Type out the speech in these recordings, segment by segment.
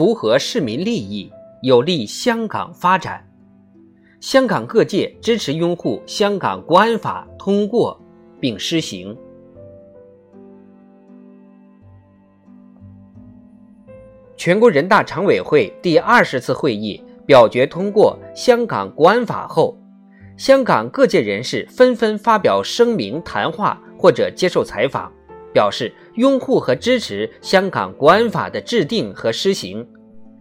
符合市民利益，有利香港发展。香港各界支持拥护香港国安法通过并施行。全国人大常委会第二十次会议表决通过香港国安法后，香港各界人士纷纷发表声明、谈话或者接受采访，表示拥护和支持香港国安法的制定和施行，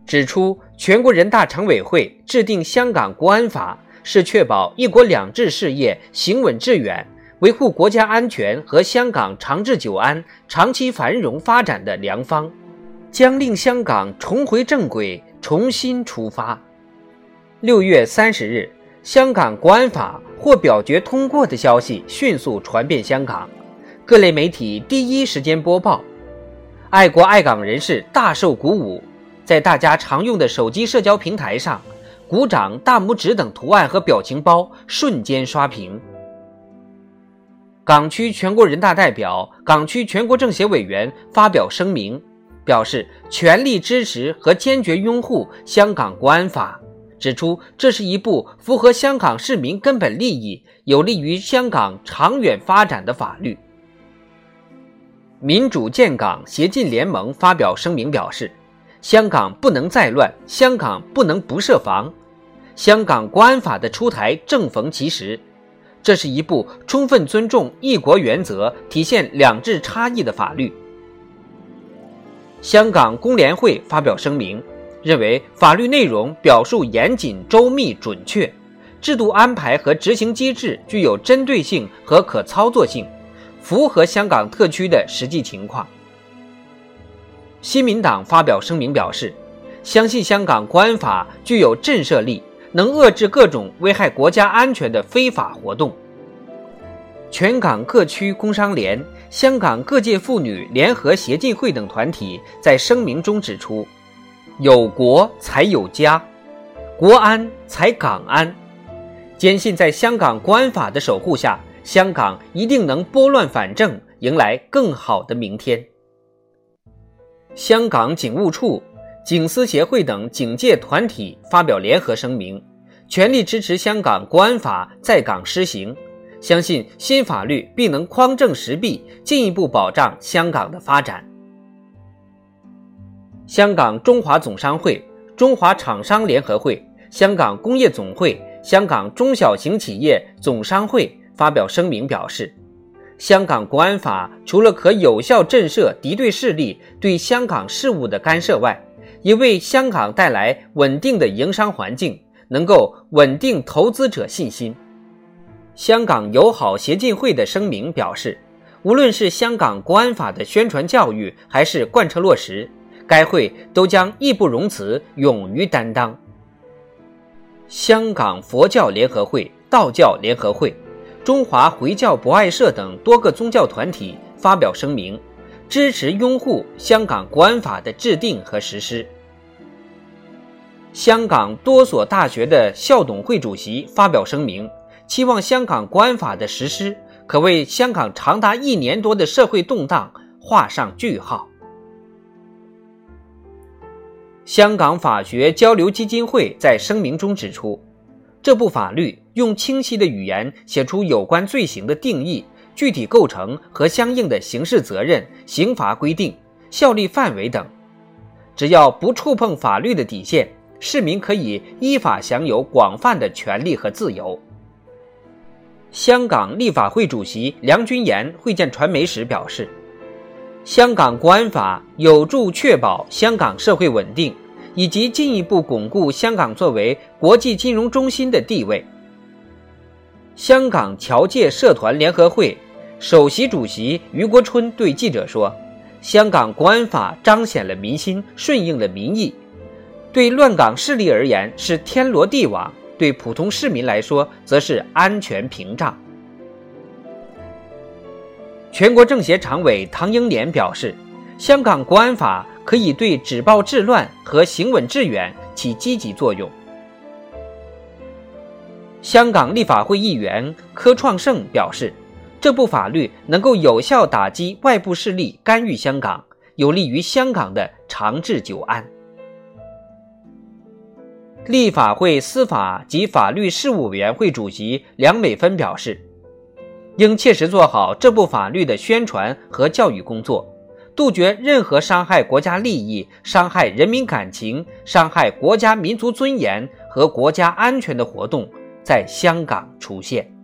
指出全国人大常委会制定香港国安法是确保“一国两制”事业行稳致远，维护国家安全和香港长治久安、长期繁荣发展的良方。将令香港重回正轨，重新出发。六月三十日，香港国安法获表决通过的消息迅速传遍香港，各类媒体第一时间播报，爱国爱港人士大受鼓舞，在大家常用的手机社交平台上，鼓掌、大拇指等图案和表情包瞬间刷屏。港区全国人大代表、港区全国政协委员发表声明。表示全力支持和坚决拥护香港国安法，指出这是一部符合香港市民根本利益、有利于香港长远发展的法律。民主建港协进联盟发表声明表示，香港不能再乱，香港不能不设防。香港国安法的出台正逢其时，这是一部充分尊重一国原则、体现两制差异的法律。香港工联会发表声明，认为法律内容表述严谨、周密、准确，制度安排和执行机制具有针对性和可操作性，符合香港特区的实际情况。新民党发表声明表示，相信香港国安法具有震慑力，能遏制各种危害国家安全的非法活动。全港各区工商联、香港各界妇女联合协进会等团体在声明中指出：“有国才有家，国安才港安。坚信在香港国安法的守护下，香港一定能拨乱反正，迎来更好的明天。”香港警务处、警司协会等警界团体发表联合声明，全力支持香港国安法在港施行。相信新法律必能匡正实弊，进一步保障香港的发展。香港中华总商会、中华厂商联合会、香港工业总会、香港中小型企业总商会发表声明表示，香港国安法除了可有效震慑敌对势力对香港事务的干涉外，也为香港带来稳定的营商环境，能够稳定投资者信心。香港友好协进会的声明表示，无论是香港国安法的宣传教育，还是贯彻落实，该会都将义不容辞，勇于担当。香港佛教联合会、道教联合会、中华回教博爱社等多个宗教团体发表声明，支持拥护香港国安法的制定和实施。香港多所大学的校董会主席发表声明。期望香港国安法的实施可为香港长达一年多的社会动荡画上句号。香港法学交流基金会在声明中指出，这部法律用清晰的语言写出有关罪行的定义、具体构成和相应的刑事责任、刑罚规定、效力范围等，只要不触碰法律的底线，市民可以依法享有广泛的权利和自由。香港立法会主席梁君彦会见传媒时表示，香港国安法有助确保香港社会稳定，以及进一步巩固香港作为国际金融中心的地位。香港侨界社团联合会首席主席余国春对记者说：“香港国安法彰显了民心，顺应了民意，对乱港势力而言是天罗地网。”对普通市民来说，则是安全屏障。全国政协常委唐英年表示，香港国安法可以对止暴制乱和行稳致远起积极作用。香港立法会议员柯创盛表示，这部法律能够有效打击外部势力干预香港，有利于香港的长治久安。立法会司法及法律事务委员会主席梁美芬表示，应切实做好这部法律的宣传和教育工作，杜绝任何伤害国家利益、伤害人民感情、伤害国家民族尊严和国家安全的活动在香港出现。